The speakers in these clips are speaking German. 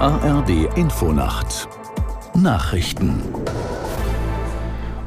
ARD Infonacht Nachrichten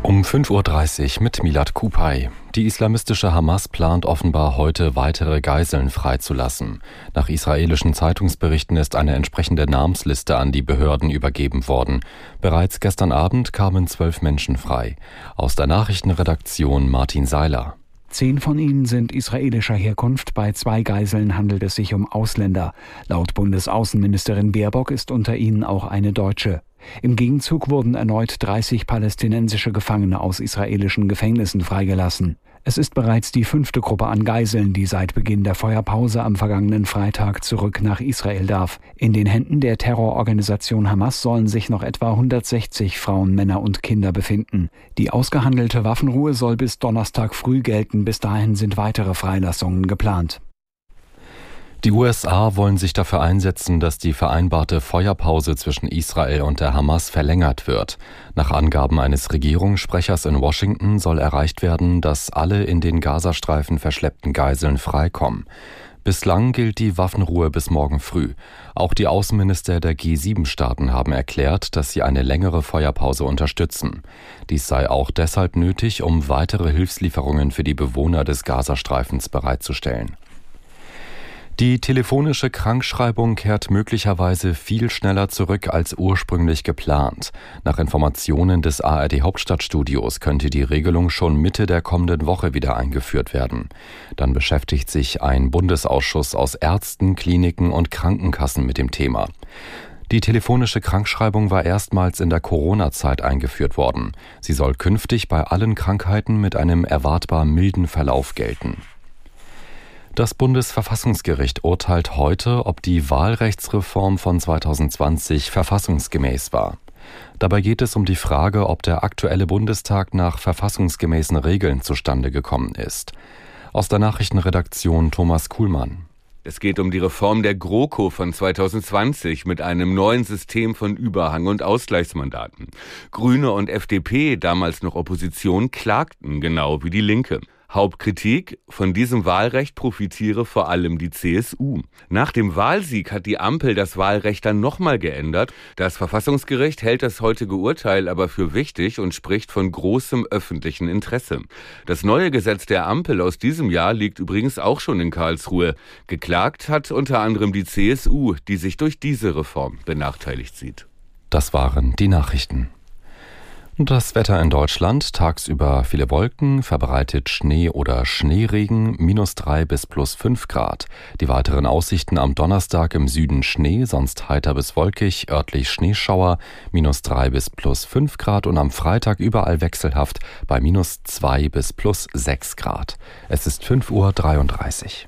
um 5.30 Uhr mit Milad Kupay. Die islamistische Hamas plant offenbar heute weitere Geiseln freizulassen. Nach israelischen Zeitungsberichten ist eine entsprechende Namensliste an die Behörden übergeben worden. Bereits gestern Abend kamen zwölf Menschen frei. Aus der Nachrichtenredaktion Martin Seiler. Zehn von ihnen sind israelischer Herkunft, bei zwei Geiseln handelt es sich um Ausländer. Laut Bundesaußenministerin Baerbock ist unter ihnen auch eine Deutsche. Im Gegenzug wurden erneut 30 palästinensische Gefangene aus israelischen Gefängnissen freigelassen. Es ist bereits die fünfte Gruppe an Geiseln, die seit Beginn der Feuerpause am vergangenen Freitag zurück nach Israel darf. In den Händen der Terrororganisation Hamas sollen sich noch etwa 160 Frauen, Männer und Kinder befinden. Die ausgehandelte Waffenruhe soll bis Donnerstag früh gelten. Bis dahin sind weitere Freilassungen geplant. Die USA wollen sich dafür einsetzen, dass die vereinbarte Feuerpause zwischen Israel und der Hamas verlängert wird. Nach Angaben eines Regierungssprechers in Washington soll erreicht werden, dass alle in den Gazastreifen verschleppten Geiseln freikommen. Bislang gilt die Waffenruhe bis morgen früh. Auch die Außenminister der G7-Staaten haben erklärt, dass sie eine längere Feuerpause unterstützen. Dies sei auch deshalb nötig, um weitere Hilfslieferungen für die Bewohner des Gazastreifens bereitzustellen. Die telefonische Krankschreibung kehrt möglicherweise viel schneller zurück als ursprünglich geplant. Nach Informationen des ARD Hauptstadtstudios könnte die Regelung schon Mitte der kommenden Woche wieder eingeführt werden. Dann beschäftigt sich ein Bundesausschuss aus Ärzten, Kliniken und Krankenkassen mit dem Thema. Die telefonische Krankschreibung war erstmals in der Corona-Zeit eingeführt worden. Sie soll künftig bei allen Krankheiten mit einem erwartbar milden Verlauf gelten. Das Bundesverfassungsgericht urteilt heute, ob die Wahlrechtsreform von 2020 verfassungsgemäß war. Dabei geht es um die Frage, ob der aktuelle Bundestag nach verfassungsgemäßen Regeln zustande gekommen ist. Aus der Nachrichtenredaktion Thomas Kuhlmann. Es geht um die Reform der GroKo von 2020 mit einem neuen System von Überhang- und Ausgleichsmandaten. Grüne und FDP, damals noch Opposition, klagten genau wie die Linke. Hauptkritik, von diesem Wahlrecht profitiere vor allem die CSU. Nach dem Wahlsieg hat die Ampel das Wahlrecht dann nochmal geändert. Das Verfassungsgericht hält das heutige Urteil aber für wichtig und spricht von großem öffentlichen Interesse. Das neue Gesetz der Ampel aus diesem Jahr liegt übrigens auch schon in Karlsruhe. Geklagt hat unter anderem die CSU, die sich durch diese Reform benachteiligt sieht. Das waren die Nachrichten. Das Wetter in Deutschland, tagsüber viele Wolken, verbreitet Schnee oder Schneeregen, minus drei bis plus fünf Grad. Die weiteren Aussichten am Donnerstag im Süden Schnee, sonst heiter bis wolkig, örtlich Schneeschauer, minus drei bis plus fünf Grad und am Freitag überall wechselhaft bei minus zwei bis plus sechs Grad. Es ist fünf Uhr. dreiunddreißig.